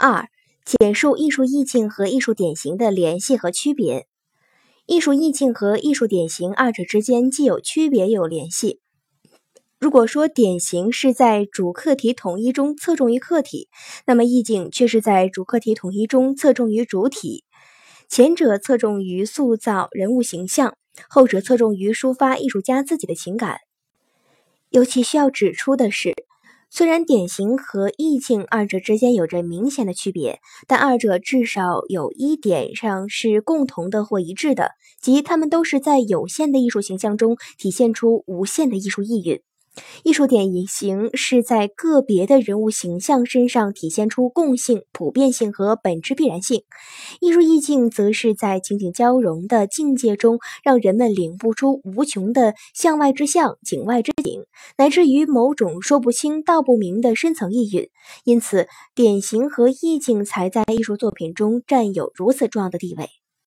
二、简述艺术意境和艺术典型的联系和区别。艺术意境和艺术典型二者之间既有区别又有联系。如果说典型是在主客体统一中侧重于客体，那么意境却是在主客体统一中侧重于主体。前者侧重于塑造人物形象，后者侧重于抒发艺术家自己的情感。尤其需要指出的是，虽然典型和意境二者之间有着明显的区别，但二者至少有一点上是共同的或一致的，即他们都是在有限的艺术形象中体现出无限的艺术意蕴。艺术典型是在个别的人物形象身上体现出共性、普遍性和本质必然性；艺术意境则是在情景交融的境界中，让人们领悟出无穷的向外之象、景外之景，乃至于某种说不清道不明的深层意蕴。因此，典型和意境才在艺术作品中占有如此重要的地位。